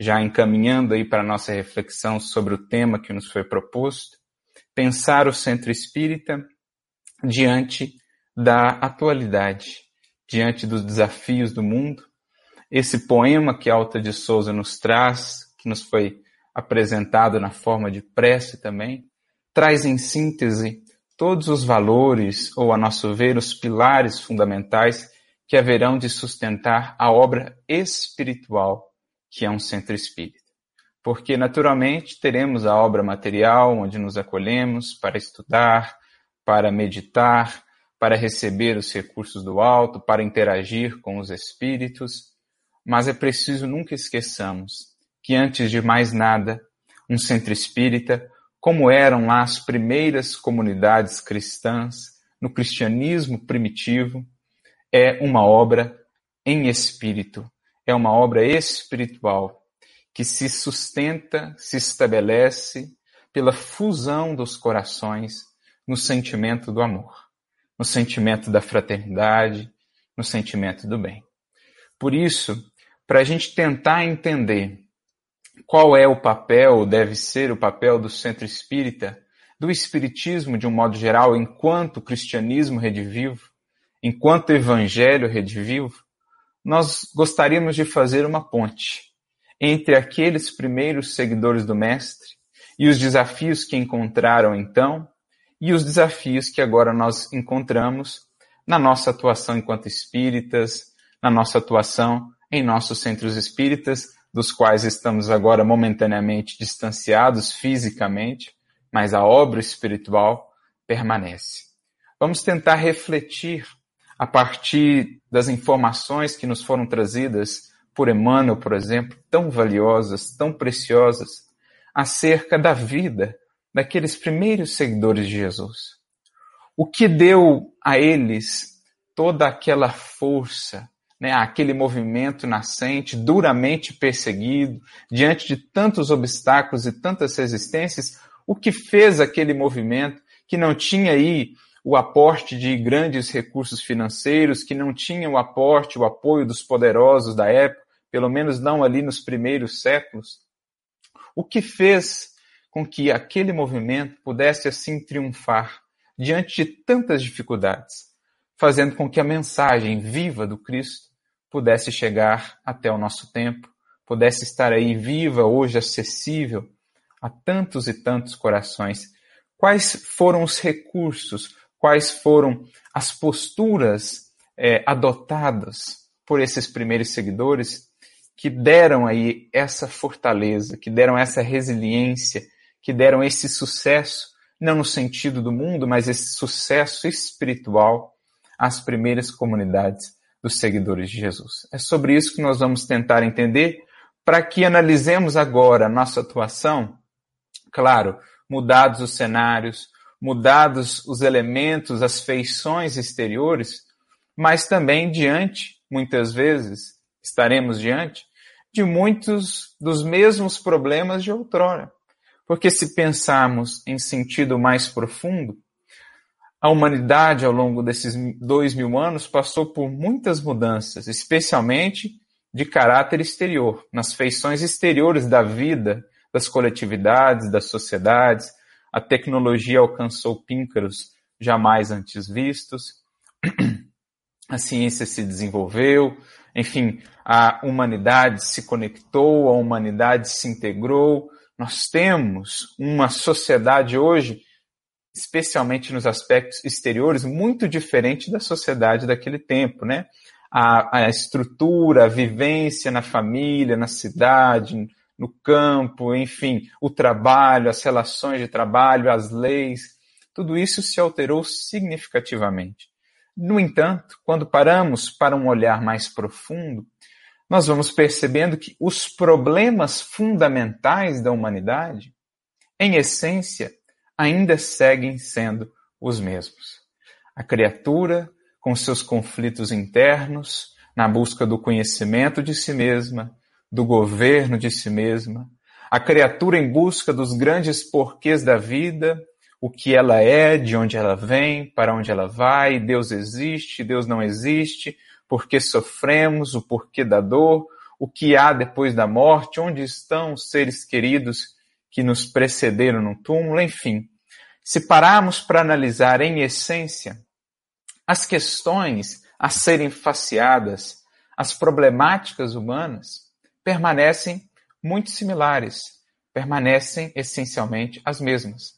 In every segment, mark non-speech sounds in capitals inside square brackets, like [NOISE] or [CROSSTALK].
já encaminhando aí para a nossa reflexão sobre o tema que nos foi proposto, pensar o centro espírita diante da atualidade, diante dos desafios do mundo. Esse poema que Alta de Souza nos traz, que nos foi apresentado na forma de prece também, traz em síntese todos os valores, ou a nosso ver, os pilares fundamentais que haverão de sustentar a obra espiritual que é um centro espírita. Porque, naturalmente, teremos a obra material, onde nos acolhemos para estudar, para meditar, para receber os recursos do alto, para interagir com os espíritos, mas é preciso nunca esqueçamos que, antes de mais nada, um centro espírita, como eram lá as primeiras comunidades cristãs, no cristianismo primitivo, é uma obra em espírito, é uma obra espiritual que se sustenta, se estabelece pela fusão dos corações no sentimento do amor, no sentimento da fraternidade, no sentimento do bem. Por isso, para a gente tentar entender qual é o papel, deve ser o papel do centro espírita, do espiritismo de um modo geral, enquanto cristianismo redivivo, enquanto evangelho redivivo, nós gostaríamos de fazer uma ponte entre aqueles primeiros seguidores do Mestre e os desafios que encontraram então e os desafios que agora nós encontramos na nossa atuação enquanto espíritas, na nossa atuação em nossos centros espíritas, dos quais estamos agora momentaneamente distanciados fisicamente, mas a obra espiritual permanece. Vamos tentar refletir a partir das informações que nos foram trazidas por Emmanuel, por exemplo, tão valiosas, tão preciosas, acerca da vida daqueles primeiros seguidores de Jesus. O que deu a eles toda aquela força, né, aquele movimento nascente, duramente perseguido, diante de tantos obstáculos e tantas resistências, o que fez aquele movimento que não tinha aí o aporte de grandes recursos financeiros, que não tinham o aporte, o apoio dos poderosos da época, pelo menos não ali nos primeiros séculos, o que fez com que aquele movimento pudesse assim triunfar diante de tantas dificuldades, fazendo com que a mensagem viva do Cristo pudesse chegar até o nosso tempo, pudesse estar aí viva, hoje acessível a tantos e tantos corações. Quais foram os recursos, quais foram as posturas é, adotadas por esses primeiros seguidores que deram aí essa fortaleza, que deram essa resiliência, que deram esse sucesso, não no sentido do mundo, mas esse sucesso espiritual às primeiras comunidades dos seguidores de Jesus. É sobre isso que nós vamos tentar entender para que analisemos agora a nossa atuação, claro, mudados os cenários, mudados os elementos, as feições exteriores, mas também diante, muitas vezes, estaremos diante de muitos dos mesmos problemas de outrora. Porque se pensarmos em sentido mais profundo, a humanidade ao longo desses dois mil anos passou por muitas mudanças, especialmente de caráter exterior, nas feições exteriores da vida, das coletividades, das sociedades, a tecnologia alcançou píncaros jamais antes vistos, [CLEARS THROAT] a ciência se desenvolveu, enfim, a humanidade se conectou, a humanidade se integrou. Nós temos uma sociedade hoje, especialmente nos aspectos exteriores, muito diferente da sociedade daquele tempo, né? A, a estrutura, a vivência na família, na cidade, no campo, enfim, o trabalho, as relações de trabalho, as leis, tudo isso se alterou significativamente. No entanto, quando paramos para um olhar mais profundo, nós vamos percebendo que os problemas fundamentais da humanidade, em essência, ainda seguem sendo os mesmos. A criatura, com seus conflitos internos, na busca do conhecimento de si mesma, do governo de si mesma, a criatura em busca dos grandes porquês da vida, o que ela é, de onde ela vem, para onde ela vai, Deus existe, Deus não existe, por que sofremos, o porquê da dor, o que há depois da morte, onde estão os seres queridos que nos precederam no túmulo, enfim. Se pararmos para analisar em essência as questões a serem faceadas, as problemáticas humanas, permanecem muito similares, permanecem essencialmente as mesmas.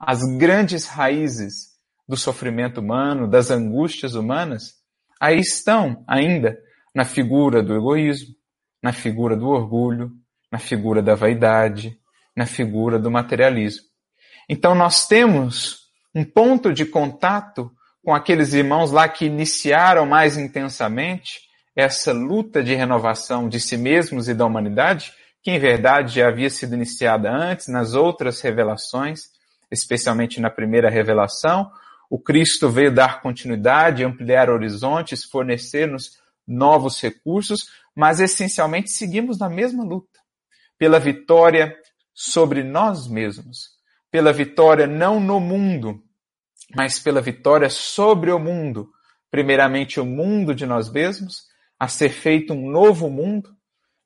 As grandes raízes do sofrimento humano, das angústias humanas, aí estão ainda na figura do egoísmo, na figura do orgulho, na figura da vaidade, na figura do materialismo. Então nós temos um ponto de contato com aqueles irmãos lá que iniciaram mais intensamente essa luta de renovação de si mesmos e da humanidade, que em verdade já havia sido iniciada antes nas outras revelações, especialmente na primeira revelação. O Cristo veio dar continuidade, ampliar horizontes, fornecer-nos novos recursos, mas essencialmente seguimos na mesma luta pela vitória sobre nós mesmos, pela vitória não no mundo, mas pela vitória sobre o mundo. Primeiramente, o mundo de nós mesmos, a ser feito um novo mundo,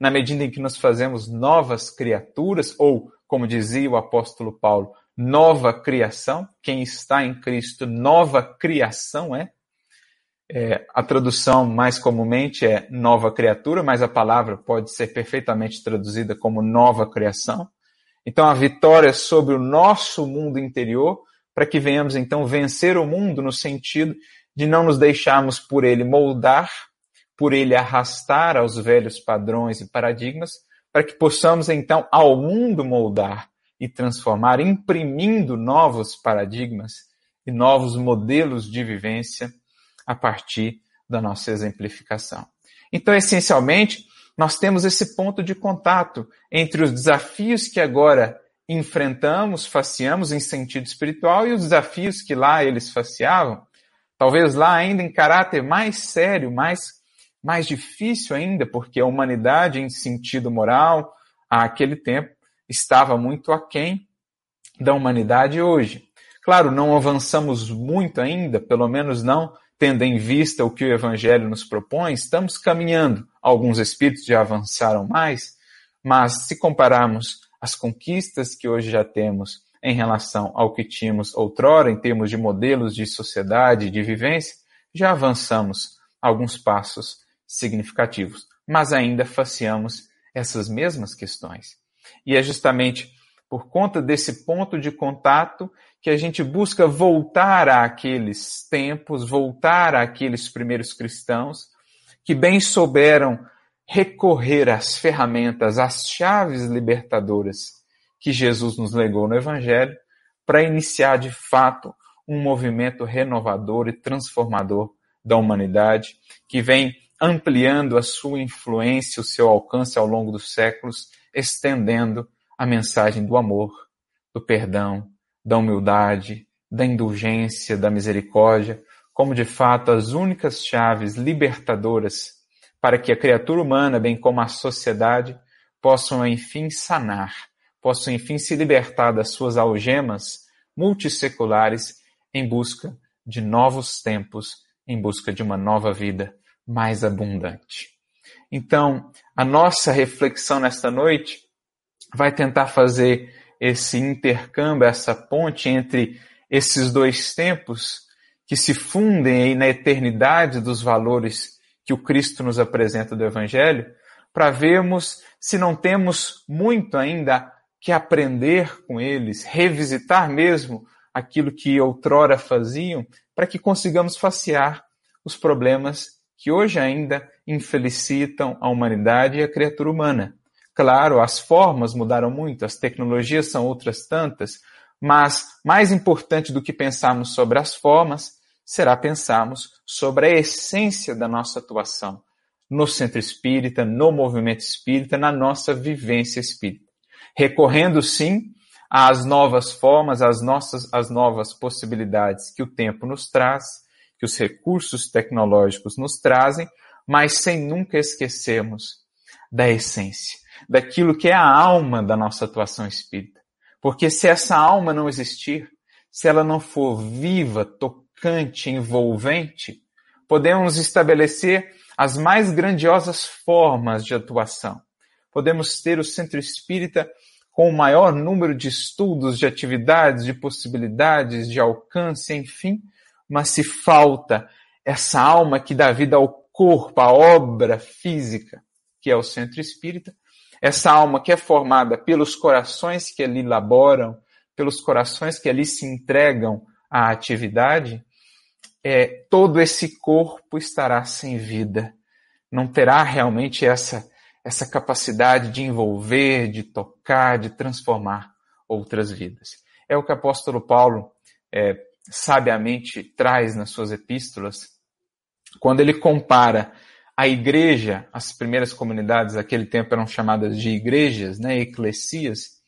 na medida em que nos fazemos novas criaturas, ou, como dizia o apóstolo Paulo, nova criação. Quem está em Cristo, nova criação é. é. A tradução mais comumente é nova criatura, mas a palavra pode ser perfeitamente traduzida como nova criação. Então, a vitória sobre o nosso mundo interior, para que venhamos então vencer o mundo no sentido de não nos deixarmos por ele moldar, por ele arrastar aos velhos padrões e paradigmas, para que possamos então ao mundo moldar e transformar, imprimindo novos paradigmas e novos modelos de vivência a partir da nossa exemplificação. Então, essencialmente, nós temos esse ponto de contato entre os desafios que agora enfrentamos, faceamos em sentido espiritual e os desafios que lá eles faceavam, talvez lá ainda em caráter mais sério, mais, mais difícil ainda, porque a humanidade em sentido moral, àquele tempo, estava muito aquém da humanidade hoje. Claro, não avançamos muito ainda, pelo menos não tendo em vista o que o Evangelho nos propõe, estamos caminhando. Alguns espíritos já avançaram mais, mas se compararmos as conquistas que hoje já temos em relação ao que tínhamos outrora, em termos de modelos de sociedade, de vivência, já avançamos alguns passos significativos, mas ainda faceamos essas mesmas questões. E é justamente por conta desse ponto de contato que a gente busca voltar àqueles tempos, voltar àqueles primeiros cristãos que bem souberam recorrer às ferramentas, às chaves libertadoras que Jesus nos legou no Evangelho para iniciar de fato um movimento renovador e transformador da humanidade que vem ampliando a sua influência, o seu alcance ao longo dos séculos, estendendo a mensagem do amor, do perdão, da humildade, da indulgência, da misericórdia, como de fato as únicas chaves libertadoras para que a criatura humana, bem como a sociedade, possam enfim sanar, possam enfim se libertar das suas algemas multisseculares em busca de novos tempos, em busca de uma nova vida mais abundante. Então, a nossa reflexão nesta noite vai tentar fazer esse intercâmbio, essa ponte entre esses dois tempos que se fundem aí na eternidade dos valores que o Cristo nos apresenta do Evangelho, para vermos se não temos muito ainda que aprender com eles, revisitar mesmo aquilo que outrora faziam, para que consigamos facear os problemas que hoje ainda infelicitam a humanidade e a criatura humana. Claro, as formas mudaram muito, as tecnologias são outras tantas, mas mais importante do que pensarmos sobre as formas será pensarmos sobre a essência da nossa atuação no centro espírita, no movimento espírita, na nossa vivência espírita. Recorrendo, sim, às novas formas, às nossas, às novas possibilidades que o tempo nos traz, que os recursos tecnológicos nos trazem, mas sem nunca esquecermos da essência daquilo que é a alma da nossa atuação espírita. Porque se essa alma não existir, se ela não for viva, tocante, envolvente, podemos estabelecer as mais grandiosas formas de atuação. Podemos ter o centro espírita com o maior número de estudos, de atividades, de possibilidades, de alcance, enfim, mas se falta essa alma que dá vida ao corpo, a obra física, que é o centro espírita, essa alma que é formada pelos corações que ali laboram, pelos corações que ali se entregam à atividade, é, todo esse corpo estará sem vida. Não terá realmente essa, essa capacidade de envolver, de tocar, de transformar outras vidas. É o que o apóstolo Paulo é, sabiamente traz nas suas epístolas, quando ele compara a igreja, as primeiras comunidades daquele tempo eram chamadas de igrejas, né, eclesias,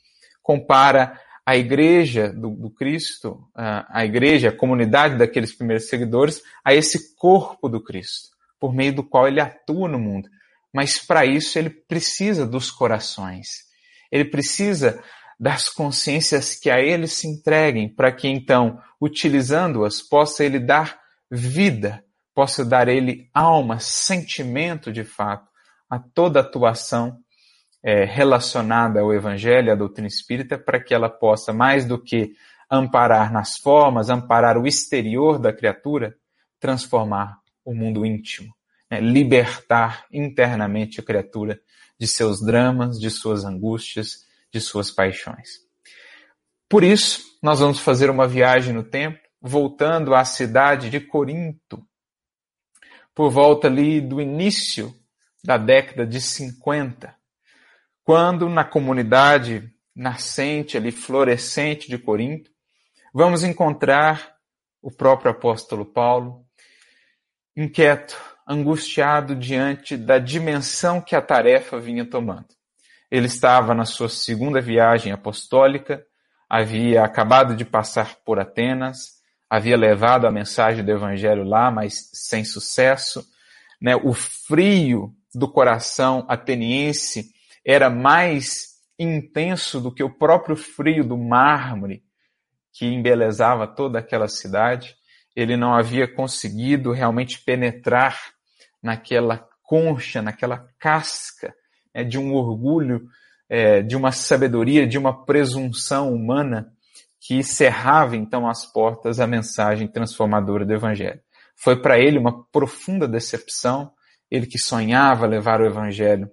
compara a igreja do, do Cristo, a, igreja, a comunidade daqueles primeiros seguidores, a esse corpo do Cristo, por meio do qual ele atua no mundo. Mas para isso ele precisa dos corações. Ele precisa das consciências que a ele se entreguem, para que então, utilizando-as, possa ele dar vida possa dar ele alma, sentimento de fato a toda atuação é, relacionada ao Evangelho, à doutrina espírita, para que ela possa, mais do que amparar nas formas, amparar o exterior da criatura, transformar o mundo íntimo, né? libertar internamente a criatura de seus dramas, de suas angústias, de suas paixões. Por isso, nós vamos fazer uma viagem no tempo, voltando à cidade de Corinto, por volta ali do início da década de 50, quando na comunidade nascente ali, florescente de Corinto, vamos encontrar o próprio apóstolo Paulo, inquieto, angustiado diante da dimensão que a tarefa vinha tomando. Ele estava na sua segunda viagem apostólica, havia acabado de passar por Atenas, havia levado a mensagem do evangelho lá, mas sem sucesso. Né? O frio do coração ateniense era mais intenso do que o próprio frio do mármore que embelezava toda aquela cidade. Ele não havia conseguido realmente penetrar naquela concha, naquela casca né, de um orgulho, é, de uma sabedoria, de uma presunção humana que cerrava então as portas à mensagem transformadora do Evangelho. Foi para ele uma profunda decepção, ele que sonhava levar o Evangelho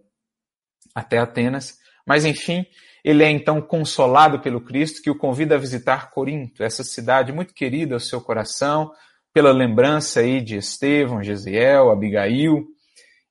até Atenas, mas enfim, ele é então consolado pelo Cristo que o convida a visitar Corinto, essa cidade muito querida ao seu coração, pela lembrança aí de Estevão, Gesiel, Abigail,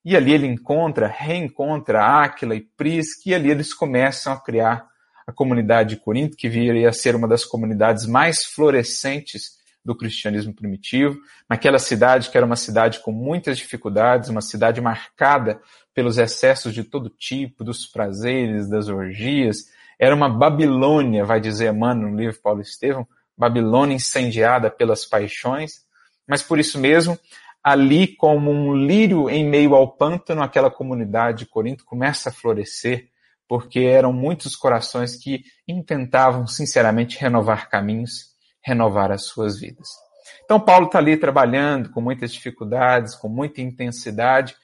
e ali ele encontra, reencontra Áquila e Prisca, e ali eles começam a criar a comunidade de Corinto, que viria a ser uma das comunidades mais florescentes do cristianismo primitivo, naquela cidade que era uma cidade com muitas dificuldades, uma cidade marcada pelos excessos de todo tipo, dos prazeres, das orgias. Era uma Babilônia, vai dizer Emmanuel no livro Paulo Estevão, Babilônia incendiada pelas paixões, mas por isso mesmo, ali como um lírio em meio ao pântano, aquela comunidade de Corinto começa a florescer, porque eram muitos corações que intentavam sinceramente renovar caminhos, renovar as suas vidas. Então Paulo está ali trabalhando com muitas dificuldades, com muita intensidade,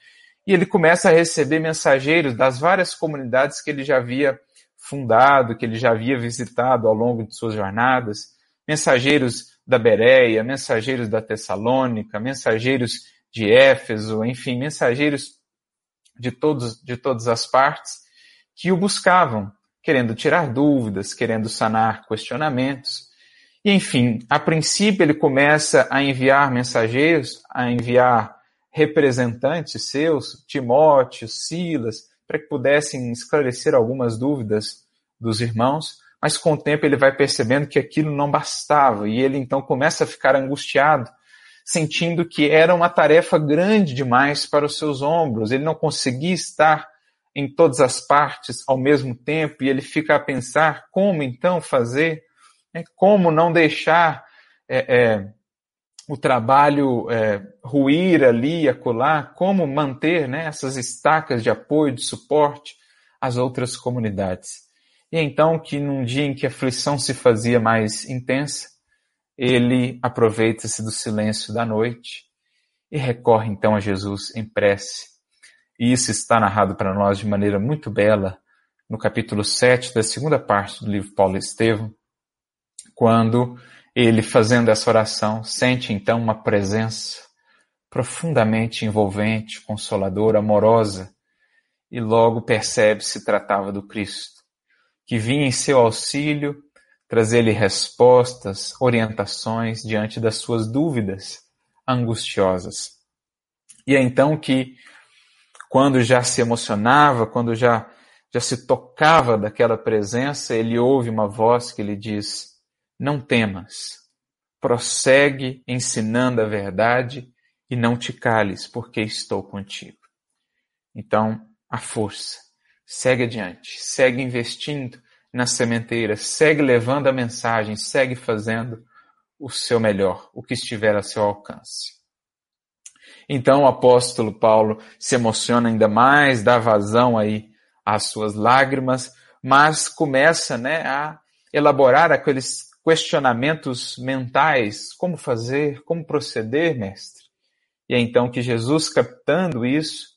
e ele começa a receber mensageiros das várias comunidades que ele já havia fundado, que ele já havia visitado ao longo de suas jornadas, mensageiros da Bereia, mensageiros da Tessalônica, mensageiros de Éfeso, enfim, mensageiros de todos de todas as partes, que o buscavam, querendo tirar dúvidas, querendo sanar questionamentos. E, enfim, a princípio ele começa a enviar mensageiros, a enviar representantes seus, Timóteo, Silas, para que pudessem esclarecer algumas dúvidas dos irmãos, mas com o tempo ele vai percebendo que aquilo não bastava e ele então começa a ficar angustiado, sentindo que era uma tarefa grande demais para os seus ombros, ele não conseguia estar em todas as partes ao mesmo tempo e ele fica a pensar como então fazer, né? como não deixar é, é, o trabalho é, ruir ali e acolá, como manter né, essas estacas de apoio, de suporte às outras comunidades. E então que num dia em que a aflição se fazia mais intensa, ele aproveita-se do silêncio da noite e recorre então a Jesus em prece. E isso está narrado para nós de maneira muito bela no capítulo 7 da segunda parte do livro Paulo Estevão, quando ele, fazendo essa oração, sente então uma presença profundamente envolvente, consoladora, amorosa, e logo percebe se tratava do Cristo, que vinha em seu auxílio trazer-lhe respostas, orientações diante das suas dúvidas angustiosas. E é então que, quando já se emocionava, quando já, já se tocava daquela presença, ele ouve uma voz que lhe diz: Não temas, prossegue ensinando a verdade e não te cales, porque estou contigo. Então, a força, segue adiante, segue investindo na sementeira, segue levando a mensagem, segue fazendo o seu melhor, o que estiver a seu alcance. Então o apóstolo Paulo se emociona ainda mais, dá vazão aí às suas lágrimas, mas começa né, a elaborar aqueles questionamentos mentais, como fazer, como proceder, mestre. E é então que Jesus, captando isso,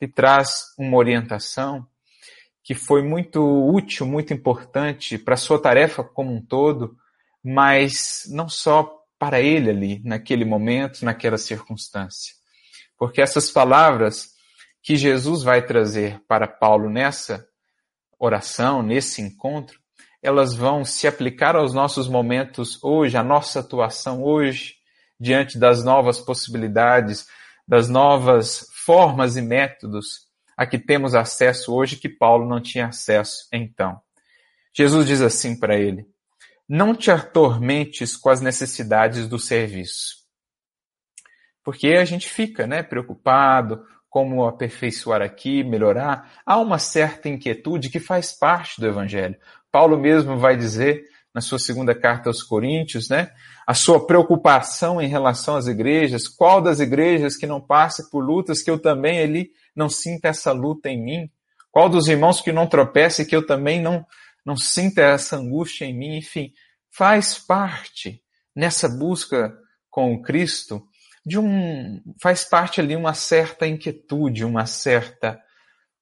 lhe traz uma orientação que foi muito útil, muito importante para a sua tarefa como um todo, mas não só para ele ali, naquele momento, naquela circunstância. Porque essas palavras que Jesus vai trazer para Paulo nessa oração, nesse encontro, elas vão se aplicar aos nossos momentos hoje, à nossa atuação hoje, diante das novas possibilidades, das novas formas e métodos a que temos acesso hoje que Paulo não tinha acesso então. Jesus diz assim para ele: Não te atormentes com as necessidades do serviço. Porque a gente fica, né, preocupado como aperfeiçoar aqui, melhorar. Há uma certa inquietude que faz parte do evangelho. Paulo mesmo vai dizer na sua segunda carta aos Coríntios, né? A sua preocupação em relação às igrejas, qual das igrejas que não passe por lutas que eu também ali não sinta essa luta em mim? Qual dos irmãos que não tropece que eu também não, não sinta essa angústia em mim? Enfim, faz parte nessa busca com o Cristo de um, faz parte ali uma certa inquietude, uma certa,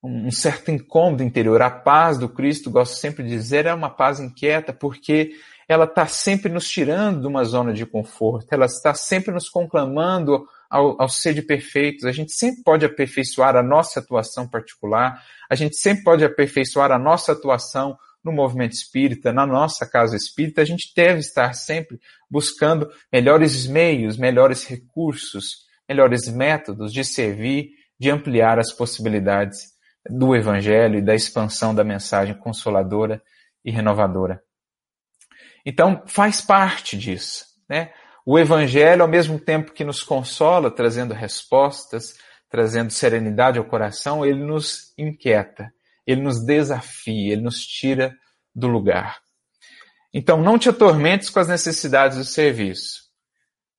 um certo incômodo interior. A paz do Cristo, gosto sempre de dizer, é uma paz inquieta, porque ela está sempre nos tirando de uma zona de conforto, ela está sempre nos conclamando ao, ao ser de perfeitos. A gente sempre pode aperfeiçoar a nossa atuação particular, a gente sempre pode aperfeiçoar a nossa atuação no movimento espírita, na nossa casa espírita, a gente deve estar sempre buscando melhores meios, melhores recursos, melhores métodos de servir, de ampliar as possibilidades do Evangelho e da expansão da mensagem consoladora e renovadora. Então, faz parte disso. Né? O Evangelho, ao mesmo tempo que nos consola, trazendo respostas, trazendo serenidade ao coração, ele nos inquieta, ele nos desafia, ele nos tira do lugar. Então, não te atormentes com as necessidades do serviço.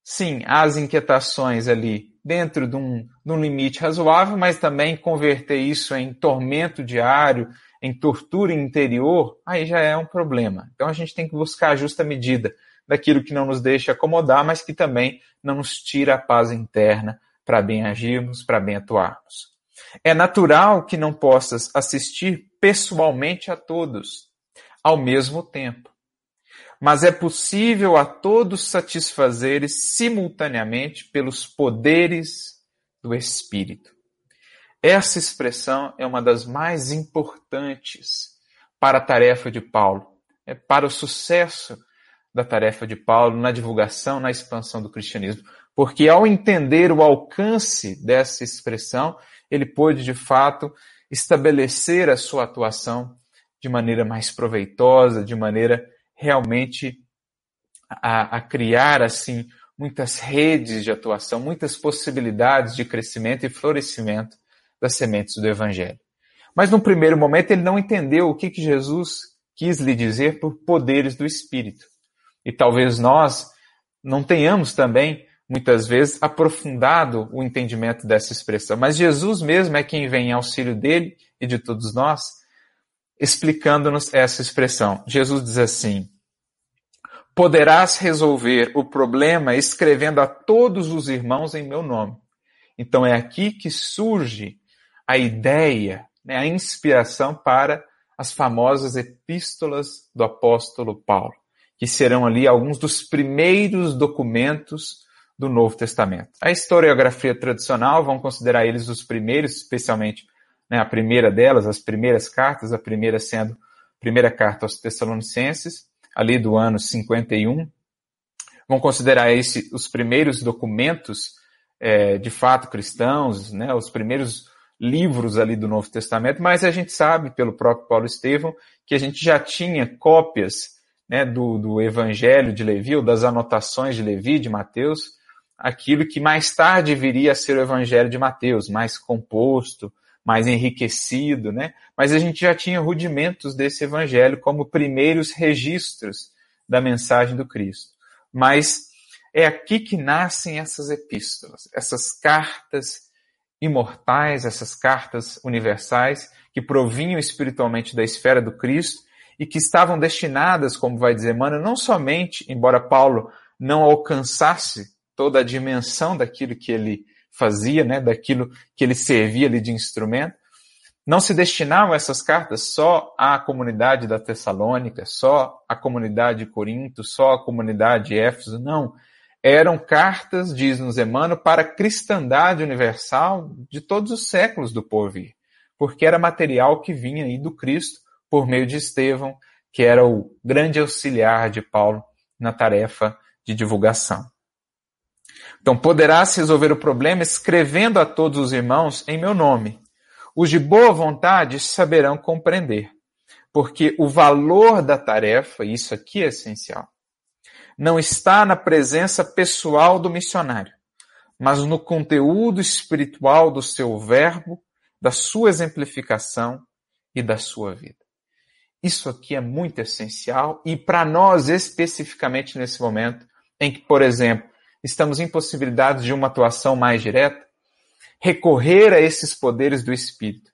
Sim, há as inquietações ali dentro de um, de um limite razoável, mas também converter isso em tormento diário, em tortura interior, aí já é um problema. Então a gente tem que buscar a justa medida daquilo que não nos deixa acomodar, mas que também não nos tira a paz interna para bem agirmos, para bem atuarmos. É natural que não possas assistir pessoalmente a todos ao mesmo tempo, mas é possível a todos satisfazeres simultaneamente pelos poderes do Espírito. Essa expressão é uma das mais importantes para a tarefa de Paulo, é para o sucesso da tarefa de Paulo na divulgação, na expansão do cristianismo. Porque ao entender o alcance dessa expressão, ele pôde de fato estabelecer a sua atuação de maneira mais proveitosa, de maneira realmente a, a criar assim muitas redes de atuação, muitas possibilidades de crescimento e florescimento das sementes do Evangelho. Mas no primeiro momento ele não entendeu o que, que Jesus quis lhe dizer por poderes do Espírito. E talvez nós não tenhamos também, muitas vezes, aprofundado o entendimento dessa expressão. Mas Jesus mesmo é quem vem em auxílio dele e de todos nós, explicando-nos essa expressão. Jesus diz assim: Poderás resolver o problema escrevendo a todos os irmãos em meu nome. Então é aqui que surge a ideia, né, a inspiração para as famosas epístolas do apóstolo Paulo, que serão ali alguns dos primeiros documentos do Novo Testamento. A historiografia tradicional vão considerar eles os primeiros, especialmente né, a primeira delas, as primeiras cartas, a primeira sendo a primeira carta aos Tessalonicenses, ali do ano 51. Vão considerar esse os primeiros documentos é, de fato cristãos, né, os primeiros livros ali do Novo Testamento, mas a gente sabe, pelo próprio Paulo Estevão, que a gente já tinha cópias né, do, do Evangelho de Levi, ou das anotações de Levi, de Mateus, aquilo que mais tarde viria a ser o Evangelho de Mateus, mais composto, mais enriquecido, né? Mas a gente já tinha rudimentos desse Evangelho como primeiros registros da mensagem do Cristo. Mas é aqui que nascem essas epístolas, essas cartas imortais, essas cartas universais que provinham espiritualmente da esfera do Cristo e que estavam destinadas, como vai dizer Emmanuel, não somente, embora Paulo não alcançasse toda a dimensão daquilo que ele fazia, né, daquilo que ele servia ali de instrumento, não se destinavam essas cartas só à comunidade da Tessalônica, só à comunidade de Corinto, só à comunidade de Éfeso, não eram cartas, diz-nos Emmanuel, para a cristandade universal de todos os séculos do porvir, porque era material que vinha aí do Cristo por meio de Estevão, que era o grande auxiliar de Paulo na tarefa de divulgação. Então, poderá-se resolver o problema escrevendo a todos os irmãos em meu nome. Os de boa vontade saberão compreender, porque o valor da tarefa, isso aqui é essencial, não está na presença pessoal do missionário, mas no conteúdo espiritual do seu verbo, da sua exemplificação e da sua vida. Isso aqui é muito essencial e para nós especificamente nesse momento em que, por exemplo, estamos impossibilitados de uma atuação mais direta, recorrer a esses poderes do espírito,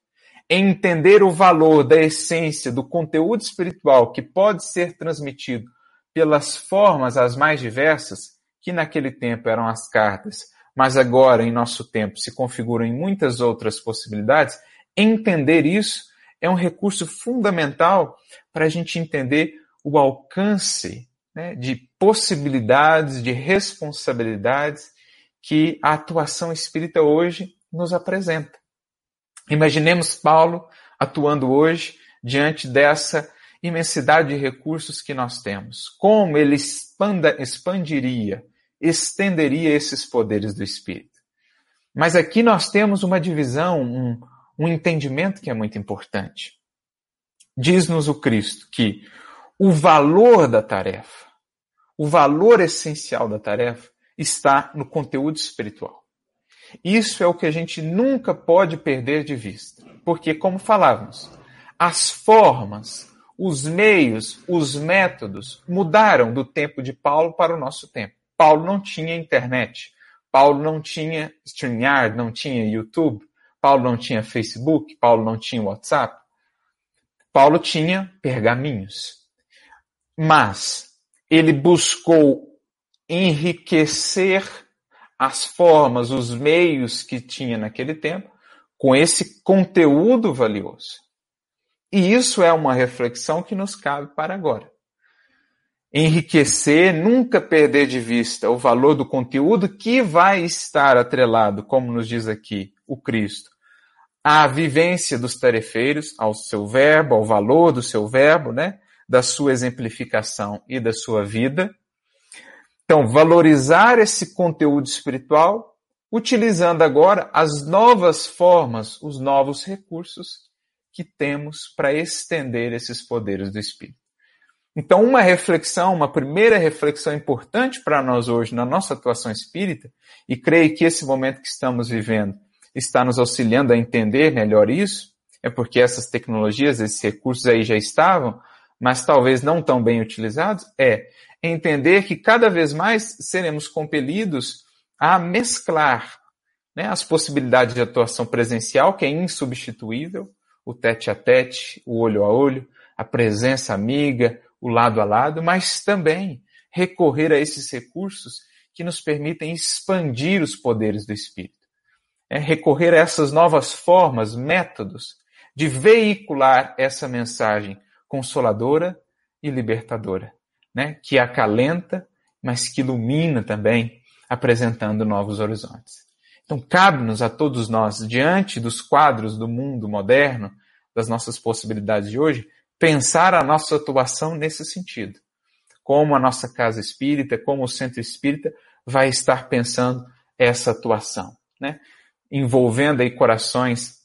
entender o valor da essência do conteúdo espiritual que pode ser transmitido pelas formas as mais diversas, que naquele tempo eram as cartas, mas agora, em nosso tempo, se configuram em muitas outras possibilidades, entender isso é um recurso fundamental para a gente entender o alcance né, de possibilidades, de responsabilidades que a atuação espírita hoje nos apresenta. Imaginemos Paulo atuando hoje diante dessa imensidade de recursos que nós temos. Como ele expanda, expandiria, estenderia esses poderes do Espírito. Mas aqui nós temos uma divisão, um, um entendimento que é muito importante. Diz-nos o Cristo que o valor da tarefa, o valor essencial da tarefa, está no conteúdo espiritual. Isso é o que a gente nunca pode perder de vista. Porque, como falávamos, as formas, os meios, os métodos mudaram do tempo de Paulo para o nosso tempo. Paulo não tinha internet. Paulo não tinha StreamYard, não tinha YouTube. Paulo não tinha Facebook. Paulo não tinha WhatsApp. Paulo tinha pergaminhos. Mas ele buscou enriquecer as formas, os meios que tinha naquele tempo com esse conteúdo valioso. E isso é uma reflexão que nos cabe para agora. Enriquecer, nunca perder de vista o valor do conteúdo que vai estar atrelado, como nos diz aqui o Cristo, à vivência dos tarefeiros, ao seu verbo, ao valor do seu verbo, né? Da sua exemplificação e da sua vida. Então, valorizar esse conteúdo espiritual, utilizando agora as novas formas, os novos recursos que temos para estender esses poderes do Espírito. Então, uma reflexão, uma primeira reflexão importante para nós hoje na nossa atuação espírita, e creio que esse momento que estamos vivendo está nos auxiliando a entender melhor isso, é porque essas tecnologias, esses recursos aí já estavam, mas talvez não tão bem utilizados, é entender que cada vez mais seremos compelidos a mesclar né, as possibilidades de atuação presencial, que é insubstituível, o tete a tete, o olho a olho, a presença amiga, o lado a lado, mas também recorrer a esses recursos que nos permitem expandir os poderes do Espírito. é recorrer a essas novas formas, métodos de veicular essa mensagem consoladora e libertadora, né? que acalenta, mas que ilumina também, apresentando novos horizontes. Então, cabe-nos a todos nós, diante dos quadros do mundo moderno, das nossas possibilidades de hoje, pensar a nossa atuação nesse sentido. Como a nossa casa espírita, como o centro espírita vai estar pensando essa atuação, né? Envolvendo aí corações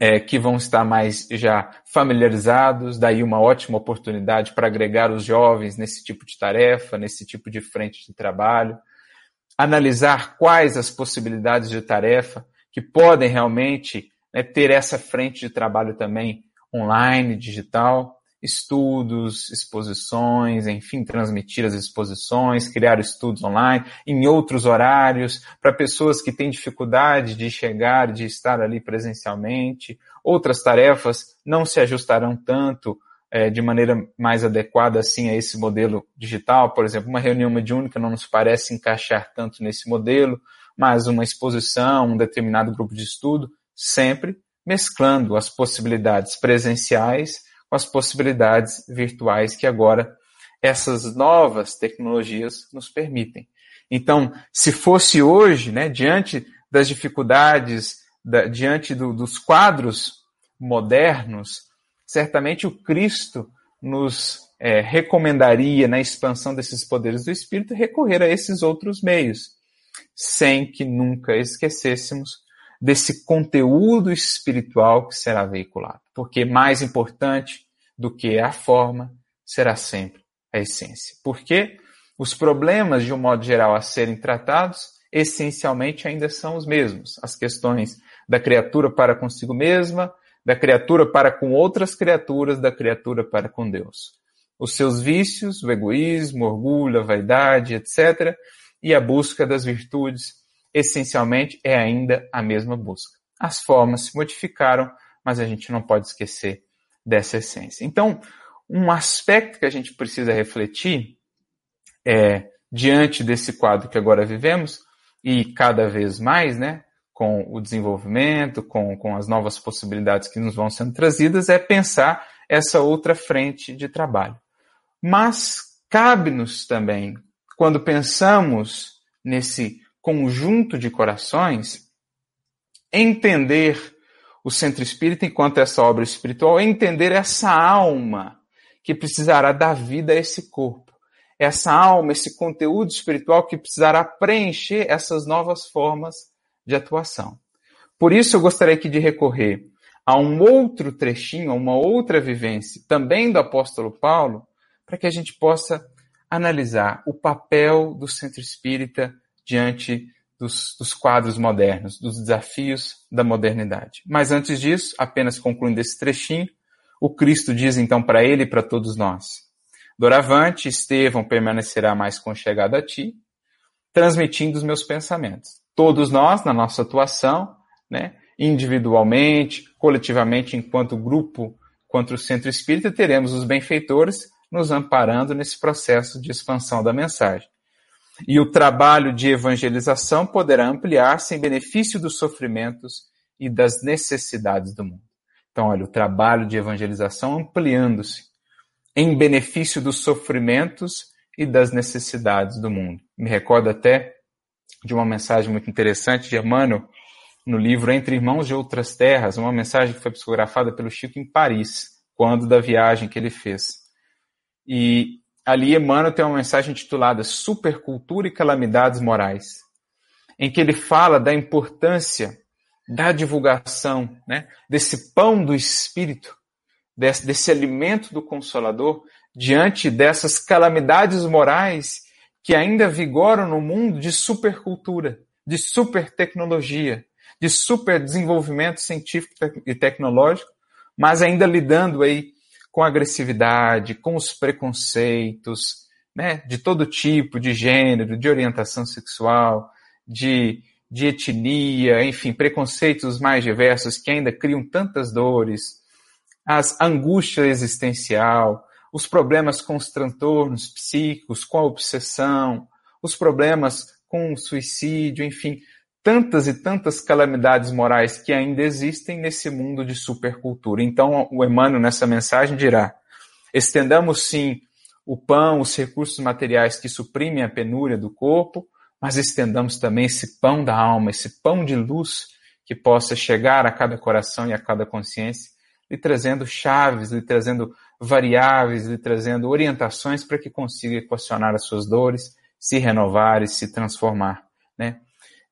é, que vão estar mais já familiarizados, daí uma ótima oportunidade para agregar os jovens nesse tipo de tarefa, nesse tipo de frente de trabalho, analisar quais as possibilidades de tarefa que podem realmente né, ter essa frente de trabalho também online, digital, estudos, exposições, enfim, transmitir as exposições, criar estudos online em outros horários para pessoas que têm dificuldade de chegar, de estar ali presencialmente. Outras tarefas não se ajustarão tanto é, de maneira mais adequada assim a esse modelo digital. Por exemplo, uma reunião mediúnica não nos parece encaixar tanto nesse modelo, mas uma exposição, um determinado grupo de estudo, sempre mesclando as possibilidades presenciais com as possibilidades virtuais que agora essas novas tecnologias nos permitem. Então, se fosse hoje, né, diante das dificuldades, da, diante do, dos quadros modernos, certamente o Cristo nos é, recomendaria na expansão desses poderes do Espírito recorrer a esses outros meios, sem que nunca esquecêssemos desse conteúdo espiritual que será veiculado. Porque mais importante do que a forma será sempre a essência. Porque os problemas, de um modo geral, a serem tratados, essencialmente ainda são os mesmos. As questões da criatura para consigo mesma, da criatura para com outras criaturas, da criatura para com Deus. Os seus vícios, o egoísmo, o orgulho, a vaidade, etc., e a busca das virtudes essencialmente é ainda a mesma busca. As formas se modificaram, mas a gente não pode esquecer dessa essência. Então, um aspecto que a gente precisa refletir é, diante desse quadro que agora vivemos, e cada vez mais, né, com o desenvolvimento, com, com as novas possibilidades que nos vão sendo trazidas, é pensar essa outra frente de trabalho. Mas cabe-nos também, quando pensamos nesse conjunto de corações, entender o centro espírita enquanto essa obra espiritual, entender essa alma que precisará dar vida a esse corpo. Essa alma, esse conteúdo espiritual que precisará preencher essas novas formas de atuação. Por isso eu gostaria aqui de recorrer a um outro trechinho, a uma outra vivência, também do apóstolo Paulo, para que a gente possa analisar o papel do centro espírita diante dos, dos, quadros modernos, dos desafios da modernidade. Mas antes disso, apenas concluindo esse trechinho, o Cristo diz então para ele e para todos nós: Doravante, Estevão permanecerá mais conchegado a ti, transmitindo os meus pensamentos. Todos nós, na nossa atuação, né, individualmente, coletivamente, enquanto grupo, quanto o centro espírita, teremos os benfeitores nos amparando nesse processo de expansão da mensagem. E o trabalho de evangelização poderá ampliar-se em benefício dos sofrimentos e das necessidades do mundo. Então, olha, o trabalho de evangelização ampliando-se em benefício dos sofrimentos e das necessidades do mundo. Me recordo até de uma mensagem muito interessante de Emmanuel no livro Entre Irmãos de Outras Terras, uma mensagem que foi psicografada pelo Chico em Paris, quando da viagem que ele fez. E ali Emmanuel tem uma mensagem intitulada Supercultura e Calamidades Morais, em que ele fala da importância da divulgação, né, desse pão do Espírito, desse, desse alimento do Consolador, diante dessas calamidades morais que ainda vigoram no mundo de supercultura, de supertecnologia, de super desenvolvimento científico e tecnológico, mas ainda lidando aí com agressividade, com os preconceitos, né, de todo tipo, de gênero, de orientação sexual, de, de etnia, enfim, preconceitos mais diversos que ainda criam tantas dores, as angústia existencial, os problemas com os transtornos psíquicos, com a obsessão, os problemas com o suicídio, enfim, tantas e tantas calamidades morais que ainda existem nesse mundo de supercultura. Então, o Emmanuel, nessa mensagem, dirá: estendamos sim o pão, os recursos materiais que suprimem a penúria do corpo, mas estendamos também esse pão da alma, esse pão de luz que possa chegar a cada coração e a cada consciência, lhe trazendo chaves, lhe trazendo variáveis, lhe trazendo orientações para que consiga equacionar as suas dores, se renovar e se transformar, né?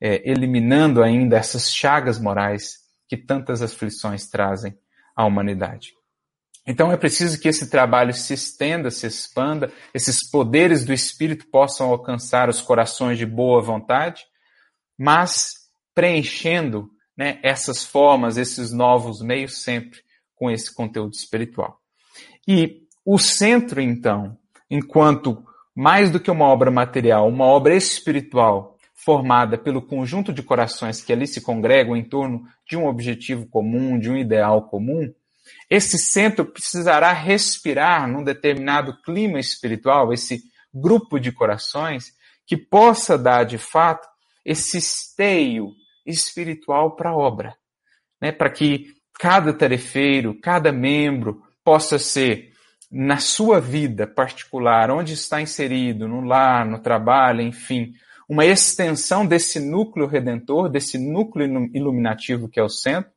É, eliminando ainda essas chagas morais que tantas aflições trazem à humanidade. Então é preciso que esse trabalho se estenda, se expanda, esses poderes do Espírito possam alcançar os corações de boa vontade, mas preenchendo né, essas formas, esses novos meios sempre com esse conteúdo espiritual. E o centro, então, enquanto mais do que uma obra material, uma obra espiritual formada pelo conjunto de corações que ali se congregam em torno de um objetivo comum, de um ideal comum, esse centro precisará respirar num determinado clima espiritual, esse grupo de corações, que possa dar de fato esse esteio espiritual para a obra, né? para que cada tarefeiro, cada membro possa ser, na sua vida particular, onde está inserido, no lar, no trabalho, enfim, uma extensão desse núcleo redentor, desse núcleo iluminativo que é o centro,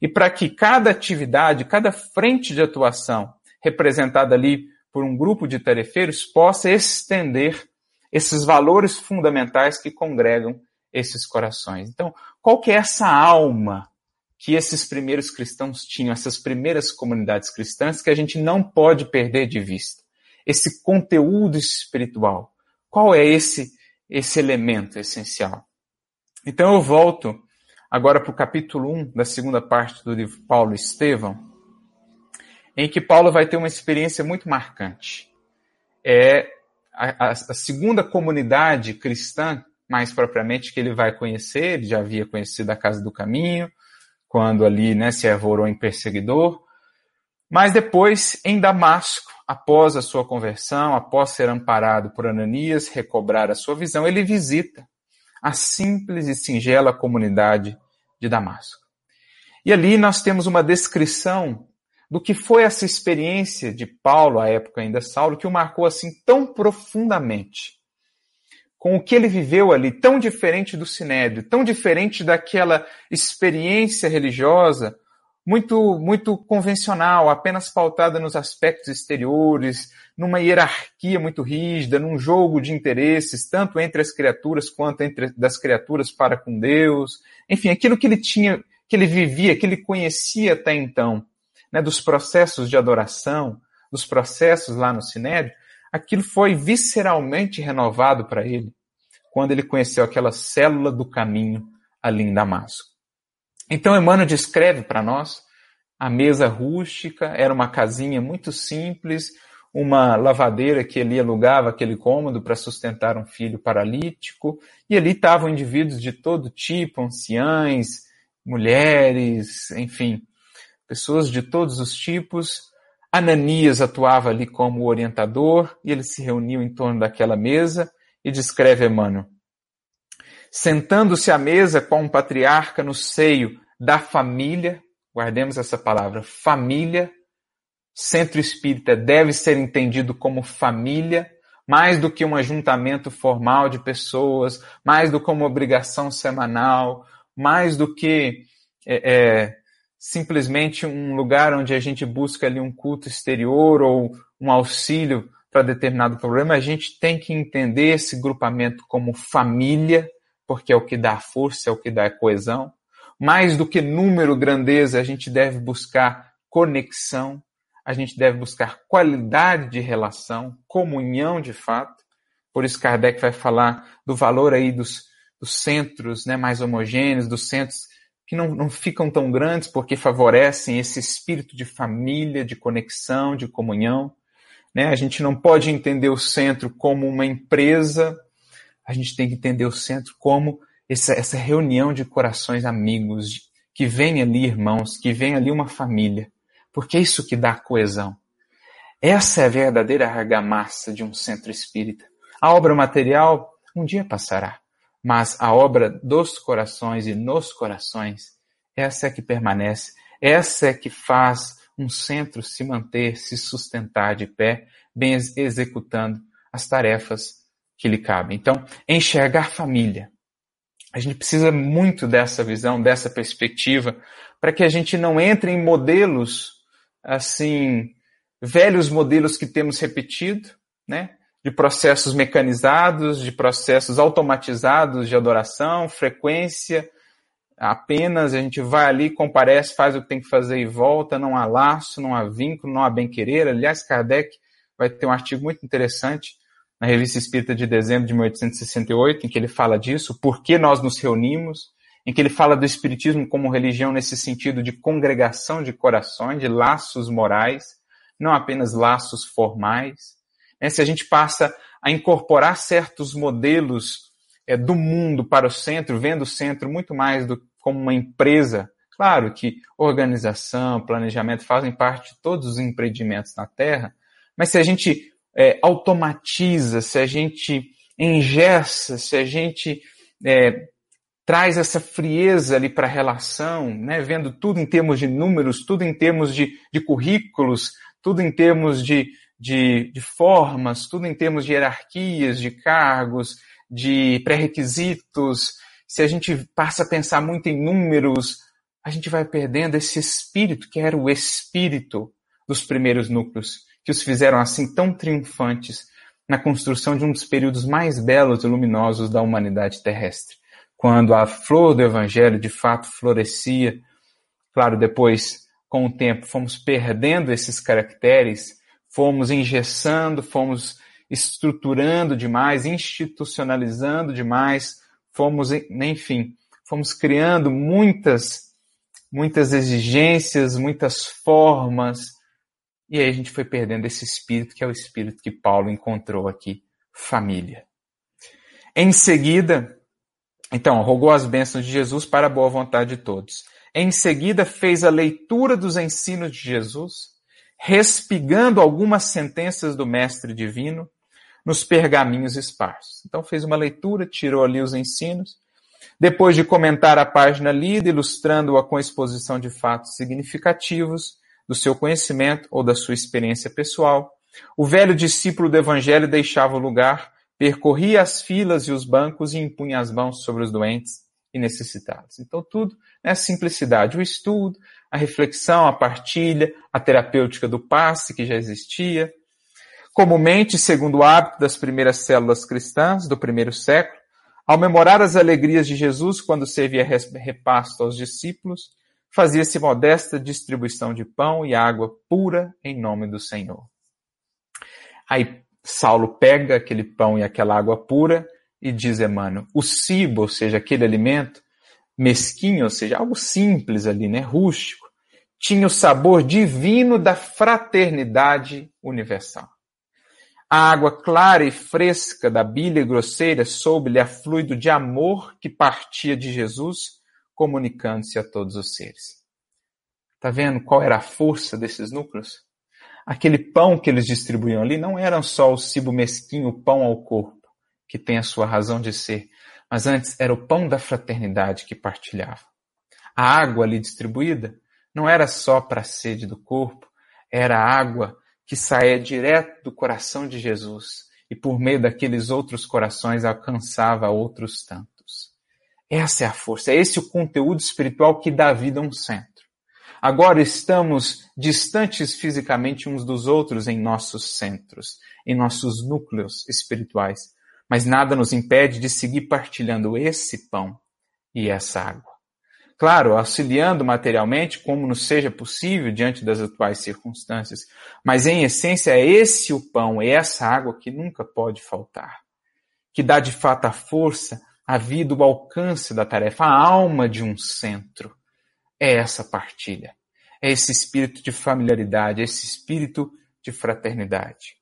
e para que cada atividade, cada frente de atuação representada ali por um grupo de tarefeiros possa estender esses valores fundamentais que congregam esses corações. Então, qual que é essa alma que esses primeiros cristãos tinham, essas primeiras comunidades cristãs que a gente não pode perder de vista? Esse conteúdo espiritual. Qual é esse esse elemento essencial? Então eu volto agora para o capítulo 1 da segunda parte do livro Paulo e Estevão, em que Paulo vai ter uma experiência muito marcante. É a, a, a segunda comunidade cristã, mais propriamente, que ele vai conhecer, ele já havia conhecido a Casa do Caminho, quando ali né, se arvorou em perseguidor, mas depois, em Damasco, após a sua conversão, após ser amparado por Ananias, recobrar a sua visão, ele visita a simples e singela comunidade de Damasco. E ali nós temos uma descrição do que foi essa experiência de Paulo, à época ainda Saulo, que o marcou assim tão profundamente. Com o que ele viveu ali, tão diferente do Sinédrio, tão diferente daquela experiência religiosa muito, muito convencional, apenas pautada nos aspectos exteriores, numa hierarquia muito rígida, num jogo de interesses, tanto entre as criaturas quanto entre das criaturas para com Deus. Enfim, aquilo que ele tinha, que ele vivia, que ele conhecia até então, né, dos processos de adoração, dos processos lá no Sinédrio, aquilo foi visceralmente renovado para ele quando ele conheceu aquela célula do caminho ali em Damasco. Então Emmanuel descreve para nós a mesa rústica, era uma casinha muito simples, uma lavadeira que ele alugava aquele cômodo para sustentar um filho paralítico, e ali estavam indivíduos de todo tipo, anciães, mulheres, enfim, pessoas de todos os tipos. Ananias atuava ali como orientador, e eles se reuniam em torno daquela mesa, e descreve Emmanuel. Sentando-se à mesa com um patriarca no seio da família, guardemos essa palavra, família, centro espírita deve ser entendido como família, mais do que um ajuntamento formal de pessoas, mais do que uma obrigação semanal, mais do que é, é, simplesmente um lugar onde a gente busca ali um culto exterior ou um auxílio para determinado problema, a gente tem que entender esse grupamento como família, porque é o que dá força, é o que dá coesão. Mais do que número, grandeza, a gente deve buscar conexão, a gente deve buscar qualidade de relação, comunhão de fato. Por isso Kardec vai falar do valor aí dos, dos centros né, mais homogêneos, dos centros que não, não ficam tão grandes porque favorecem esse espírito de família, de conexão, de comunhão. Né? A gente não pode entender o centro como uma empresa, a gente tem que entender o centro como essa, essa reunião de corações amigos, que vem ali irmãos, que vem ali uma família, porque é isso que dá coesão. Essa é a verdadeira argamassa de um centro espírita. A obra material um dia passará, mas a obra dos corações e nos corações, essa é que permanece, essa é que faz um centro se manter, se sustentar de pé, bem executando as tarefas que lhe cabem. Então, enxergar família. A gente precisa muito dessa visão, dessa perspectiva, para que a gente não entre em modelos assim, velhos modelos que temos repetido, né? De processos mecanizados, de processos automatizados de adoração, frequência, apenas a gente vai ali, comparece, faz o que tem que fazer e volta, não há laço, não há vínculo, não há bem-querer. Aliás, Kardec vai ter um artigo muito interessante na Revista Espírita de dezembro de 1868, em que ele fala disso, por que nós nos reunimos, em que ele fala do Espiritismo como religião nesse sentido de congregação de corações, de laços morais, não apenas laços formais. Né? Se a gente passa a incorporar certos modelos é, do mundo para o centro, vendo o centro muito mais do, como uma empresa. Claro que organização, planejamento fazem parte de todos os empreendimentos na Terra, mas se a gente é, automatiza, se a gente engessa, se a gente é, traz essa frieza ali para a relação, né, vendo tudo em termos de números, tudo em termos de, de currículos, tudo em termos de, de, de formas, tudo em termos de hierarquias, de cargos, de pré-requisitos, se a gente passa a pensar muito em números, a gente vai perdendo esse espírito que era o espírito dos primeiros núcleos, que os fizeram assim tão triunfantes na construção de um dos períodos mais belos e luminosos da humanidade terrestre. Quando a flor do evangelho de fato florescia, claro, depois, com o tempo, fomos perdendo esses caracteres, fomos engessando, fomos estruturando demais, institucionalizando demais, fomos, enfim, fomos criando muitas, muitas exigências, muitas formas, e aí a gente foi perdendo esse espírito que é o espírito que Paulo encontrou aqui, família. Em seguida, então, rogou as bênçãos de Jesus para a boa vontade de todos. Em seguida, fez a leitura dos ensinos de Jesus, respigando algumas sentenças do Mestre Divino, nos pergaminhos esparsos. Então fez uma leitura, tirou ali os ensinos. Depois de comentar a página lida, ilustrando-a com exposição de fatos significativos do seu conhecimento ou da sua experiência pessoal, o velho discípulo do Evangelho deixava o lugar, percorria as filas e os bancos e impunha as mãos sobre os doentes e necessitados. Então tudo é simplicidade, o estudo, a reflexão, a partilha, a terapêutica do passe que já existia, Comumente, segundo o hábito das primeiras células cristãs do primeiro século, ao memorar as alegrias de Jesus quando servia repasto aos discípulos, fazia-se modesta distribuição de pão e água pura em nome do Senhor. Aí Saulo pega aquele pão e aquela água pura e diz Emmanuel, o cibo, ou seja, aquele alimento mesquinho, ou seja, algo simples ali, né, rústico, tinha o sabor divino da fraternidade universal. A água clara e fresca da bíblia grosseira soube-lhe a fluido de amor que partia de Jesus, comunicando-se a todos os seres. Está vendo qual era a força desses núcleos? Aquele pão que eles distribuíam ali não era só o cibo mesquinho, o pão ao corpo, que tem a sua razão de ser, mas antes era o pão da fraternidade que partilhava. A água ali distribuída não era só para a sede do corpo, era água que saía direto do coração de Jesus e por meio daqueles outros corações alcançava outros tantos. Essa é a força, é esse o conteúdo espiritual que dá vida a um centro. Agora estamos distantes fisicamente uns dos outros em nossos centros, em nossos núcleos espirituais, mas nada nos impede de seguir partilhando esse pão e essa água. Claro, auxiliando materialmente como nos seja possível diante das atuais circunstâncias, mas em essência é esse o pão, é essa água que nunca pode faltar, que dá de fato a força, a vida, o alcance da tarefa, a alma de um centro. É essa partilha, é esse espírito de familiaridade, é esse espírito de fraternidade.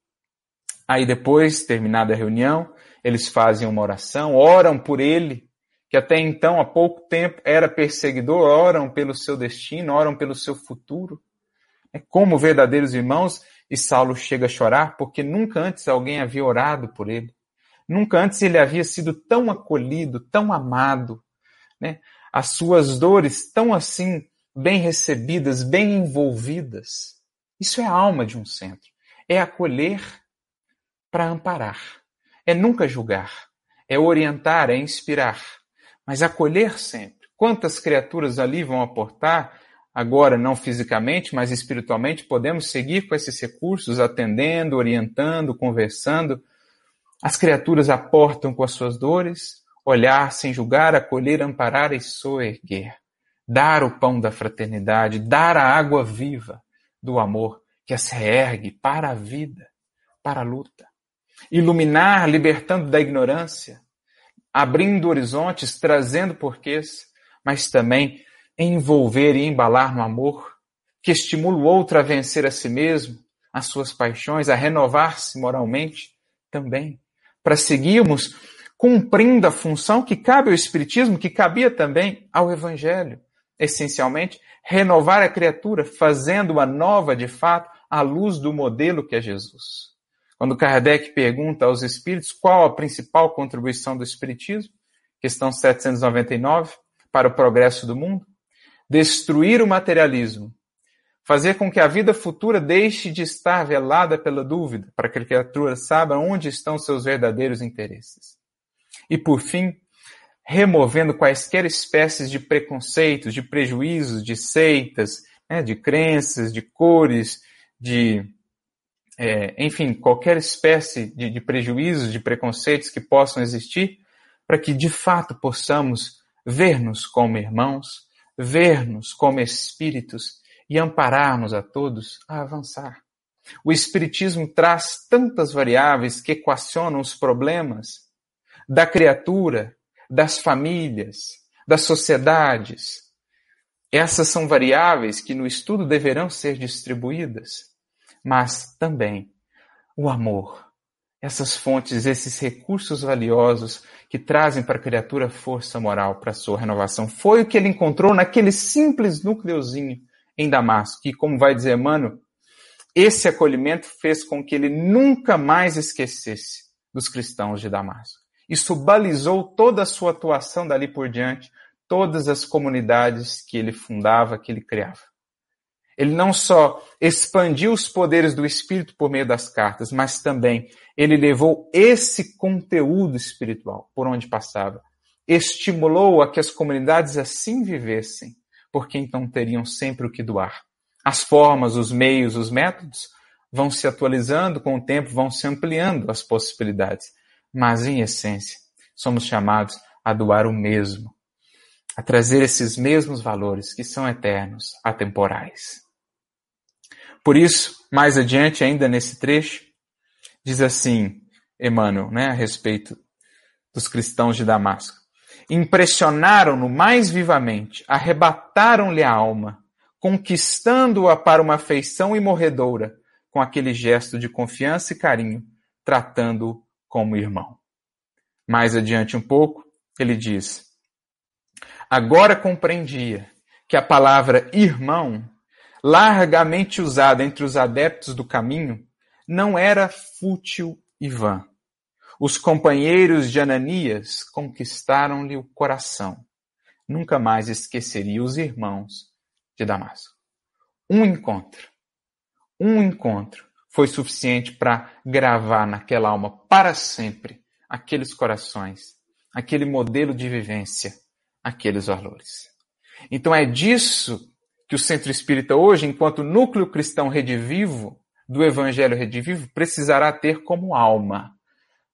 Aí depois, terminada a reunião, eles fazem uma oração, oram por ele, que até então, há pouco tempo, era perseguidor, oram pelo seu destino, oram pelo seu futuro. É como verdadeiros irmãos, e Saulo chega a chorar porque nunca antes alguém havia orado por ele. Nunca antes ele havia sido tão acolhido, tão amado, né? As suas dores tão assim bem recebidas, bem envolvidas. Isso é a alma de um centro. É acolher para amparar. É nunca julgar. É orientar, é inspirar. Mas acolher sempre. Quantas criaturas ali vão aportar agora não fisicamente, mas espiritualmente, podemos seguir com esses recursos, atendendo, orientando, conversando. As criaturas aportam com as suas dores, olhar sem julgar, acolher, amparar e soerguer. Dar o pão da fraternidade, dar a água viva do amor que as reergue para a vida, para a luta. Iluminar, libertando da ignorância, abrindo horizontes, trazendo porquês, mas também envolver e embalar no amor, que estimula o outro a vencer a si mesmo, as suas paixões, a renovar-se moralmente também, para seguirmos cumprindo a função que cabe ao Espiritismo, que cabia também ao Evangelho. Essencialmente, renovar a criatura, fazendo-a nova de fato, à luz do modelo que é Jesus. Quando Kardec pergunta aos espíritos qual a principal contribuição do Espiritismo, questão 799, para o progresso do mundo, destruir o materialismo, fazer com que a vida futura deixe de estar velada pela dúvida, para que a criatura saiba onde estão seus verdadeiros interesses. E por fim, removendo quaisquer espécies de preconceitos, de prejuízos, de seitas, né, de crenças, de cores, de é, enfim, qualquer espécie de, de prejuízos, de preconceitos que possam existir, para que de fato possamos ver-nos como irmãos, ver-nos como espíritos e amparar-nos a todos a avançar. O Espiritismo traz tantas variáveis que equacionam os problemas da criatura, das famílias, das sociedades. Essas são variáveis que no estudo deverão ser distribuídas, mas também o amor, essas fontes, esses recursos valiosos que trazem para a criatura força moral para a sua renovação. Foi o que ele encontrou naquele simples núcleozinho em Damasco, que, como vai dizer Emmanuel, esse acolhimento fez com que ele nunca mais esquecesse dos cristãos de Damasco. Isso balizou toda a sua atuação dali por diante, todas as comunidades que ele fundava, que ele criava. Ele não só expandiu os poderes do Espírito por meio das cartas, mas também ele levou esse conteúdo espiritual por onde passava. Estimulou a que as comunidades assim vivessem, porque então teriam sempre o que doar. As formas, os meios, os métodos vão se atualizando com o tempo, vão se ampliando as possibilidades. Mas, em essência, somos chamados a doar o mesmo, a trazer esses mesmos valores que são eternos, atemporais. Por isso, mais adiante, ainda nesse trecho, diz assim Emmanuel, né, a respeito dos cristãos de Damasco. Impressionaram-no mais vivamente, arrebataram-lhe a alma, conquistando-a para uma afeição imorredoura, com aquele gesto de confiança e carinho, tratando-o como irmão. Mais adiante um pouco, ele diz: Agora compreendia que a palavra irmão largamente usada entre os adeptos do caminho, não era fútil e vã. Os companheiros de Ananias conquistaram-lhe o coração. Nunca mais esqueceria os irmãos de Damasco. Um encontro, um encontro foi suficiente para gravar naquela alma para sempre aqueles corações, aquele modelo de vivência, aqueles valores. Então é disso que o Centro Espírita hoje, enquanto núcleo cristão redivivo do Evangelho redivivo, precisará ter como alma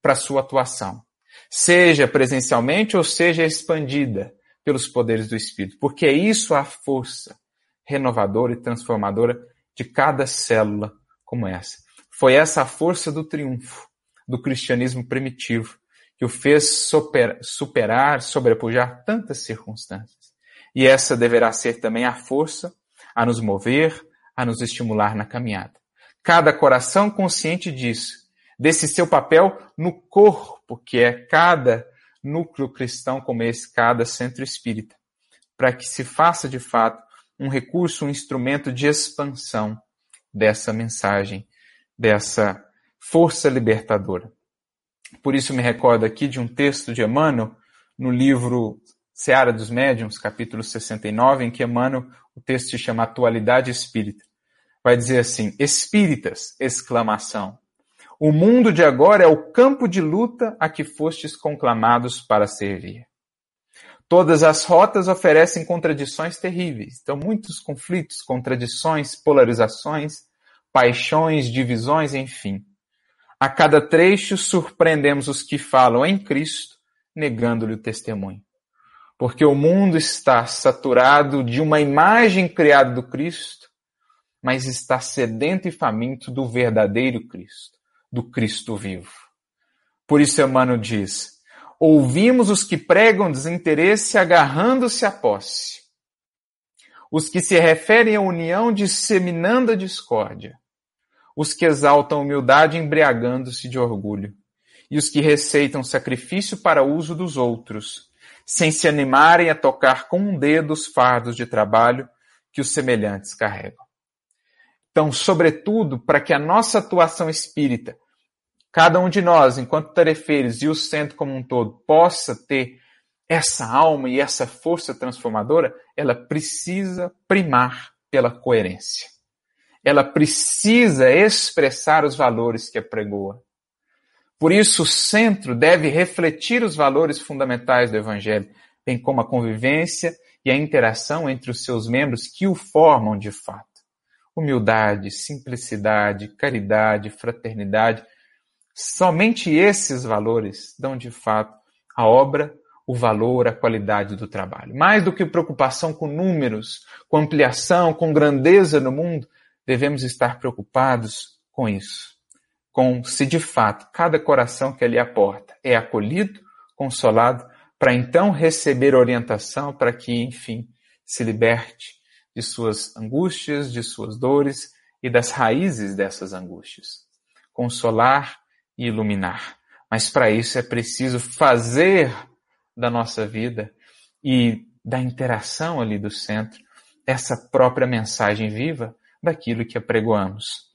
para sua atuação, seja presencialmente ou seja expandida pelos poderes do Espírito, porque é isso a força renovadora e transformadora de cada célula como essa. Foi essa a força do triunfo do cristianismo primitivo que o fez superar, sobrepujar tantas circunstâncias. E essa deverá ser também a força a nos mover, a nos estimular na caminhada. Cada coração consciente disso, desse seu papel no corpo, que é cada núcleo cristão como esse, cada centro espírita, para que se faça de fato um recurso, um instrumento de expansão dessa mensagem, dessa força libertadora. Por isso me recordo aqui de um texto de Emmanuel no livro Seara dos Médiuns, capítulo 69, em que Emmanuel, o texto se chama Atualidade Espírita. Vai dizer assim: Espíritas! Exclamação. O mundo de agora é o campo de luta a que fostes conclamados para servir. Todas as rotas oferecem contradições terríveis. Então, muitos conflitos, contradições, polarizações, paixões, divisões, enfim. A cada trecho surpreendemos os que falam em Cristo, negando-lhe o testemunho. Porque o mundo está saturado de uma imagem criada do Cristo, mas está sedento e faminto do verdadeiro Cristo, do Cristo vivo. Por isso Emmanuel diz: Ouvimos os que pregam desinteresse agarrando-se à posse, os que se referem à união disseminando a discórdia, os que exaltam a humildade embriagando-se de orgulho, e os que receitam sacrifício para uso dos outros, sem se animarem a tocar com um dedo os fardos de trabalho que os semelhantes carregam. Então, sobretudo, para que a nossa atuação espírita cada um de nós, enquanto tarefeiros e o centro como um todo, possa ter essa alma e essa força transformadora, ela precisa primar pela coerência. Ela precisa expressar os valores que apregoa. Por isso, o centro deve refletir os valores fundamentais do Evangelho, bem como a convivência e a interação entre os seus membros que o formam de fato. Humildade, simplicidade, caridade, fraternidade, Somente esses valores dão de fato à obra o valor, a qualidade do trabalho. Mais do que preocupação com números, com ampliação, com grandeza no mundo, devemos estar preocupados com isso. Com se de fato cada coração que ali aporta é acolhido, consolado, para então receber orientação para que, enfim, se liberte de suas angústias, de suas dores e das raízes dessas angústias. Consolar e iluminar. Mas para isso é preciso fazer da nossa vida e da interação ali do centro essa própria mensagem viva daquilo que apregoamos.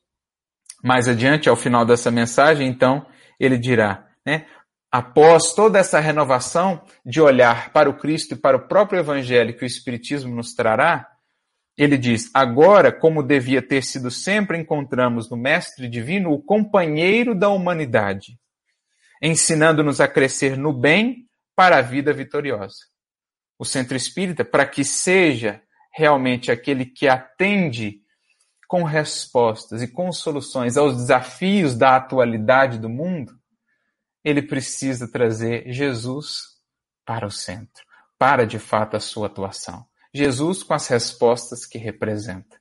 Mais adiante, ao final dessa mensagem, então, ele dirá, né, após toda essa renovação de olhar para o Cristo e para o próprio Evangelho que o Espiritismo nos trará, ele diz: Agora, como devia ter sido sempre, encontramos no Mestre Divino o companheiro da humanidade, ensinando-nos a crescer no bem para a vida vitoriosa. O centro espírita, para que seja realmente aquele que atende com respostas e com soluções aos desafios da atualidade do mundo, ele precisa trazer Jesus para o centro, para de fato a sua atuação. Jesus com as respostas que representa.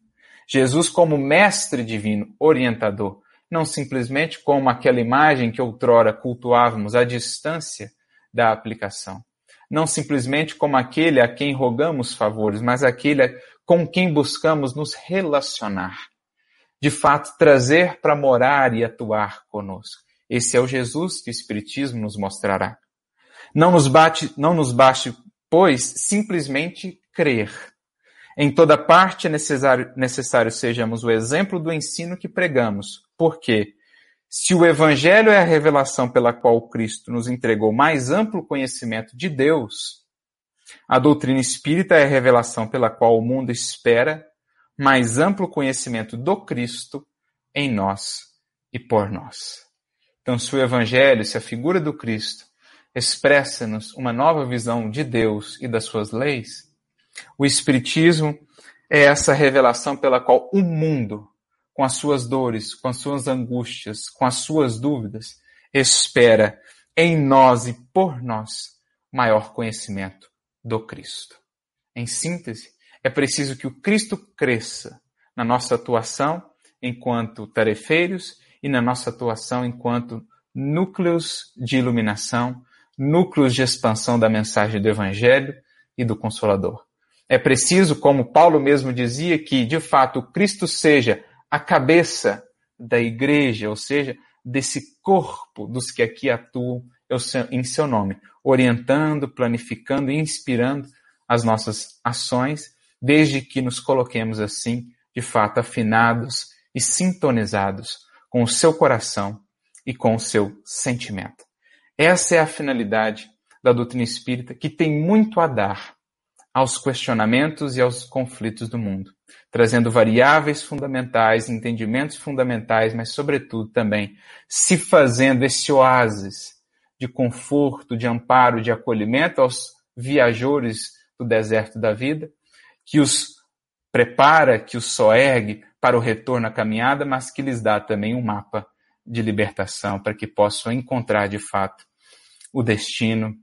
Jesus como mestre divino, orientador, não simplesmente como aquela imagem que outrora cultuávamos à distância da aplicação. Não simplesmente como aquele a quem rogamos favores, mas aquele com quem buscamos nos relacionar. De fato, trazer para morar e atuar conosco. Esse é o Jesus que o Espiritismo nos mostrará. Não nos, bate, não nos bate, pois, simplesmente crer. Em toda parte é necessário, necessário sejamos o exemplo do ensino que pregamos. Porque, se o Evangelho é a revelação pela qual Cristo nos entregou mais amplo conhecimento de Deus, a doutrina espírita é a revelação pela qual o mundo espera mais amplo conhecimento do Cristo em nós e por nós. Então, se o Evangelho, se a figura do Cristo expressa-nos uma nova visão de Deus e das suas leis, o Espiritismo é essa revelação pela qual o mundo, com as suas dores, com as suas angústias, com as suas dúvidas, espera em nós e por nós maior conhecimento do Cristo. Em síntese, é preciso que o Cristo cresça na nossa atuação enquanto tarefeiros e na nossa atuação enquanto núcleos de iluminação, núcleos de expansão da mensagem do Evangelho e do Consolador. É preciso, como Paulo mesmo dizia, que de fato Cristo seja a cabeça da igreja, ou seja, desse corpo dos que aqui atuam em seu nome, orientando, planificando e inspirando as nossas ações, desde que nos coloquemos assim, de fato, afinados e sintonizados com o seu coração e com o seu sentimento. Essa é a finalidade da doutrina espírita, que tem muito a dar aos questionamentos e aos conflitos do mundo, trazendo variáveis fundamentais, entendimentos fundamentais, mas, sobretudo, também se fazendo esse oásis de conforto, de amparo, de acolhimento aos viajores do deserto da vida, que os prepara, que os soergue para o retorno à caminhada, mas que lhes dá também um mapa de libertação para que possam encontrar de fato o destino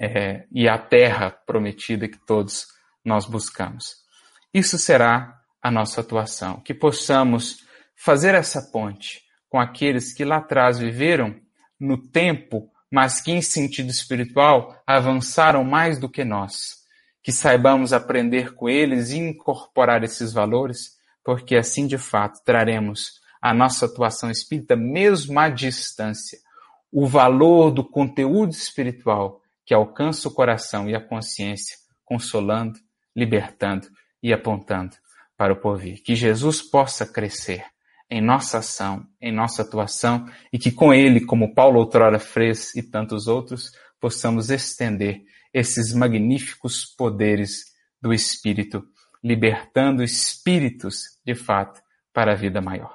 é, e a terra prometida que todos nós buscamos. Isso será a nossa atuação, que possamos fazer essa ponte com aqueles que lá atrás viveram no tempo, mas que em sentido espiritual avançaram mais do que nós. Que saibamos aprender com eles e incorporar esses valores, porque assim de fato traremos a nossa atuação espírita mesmo à distância, o valor do conteúdo espiritual que alcança o coração e a consciência, consolando, libertando e apontando para o porvir. Que Jesus possa crescer em nossa ação, em nossa atuação e que com ele, como Paulo outrora fez e tantos outros, possamos estender esses magníficos poderes do Espírito, libertando espíritos, de fato, para a vida maior.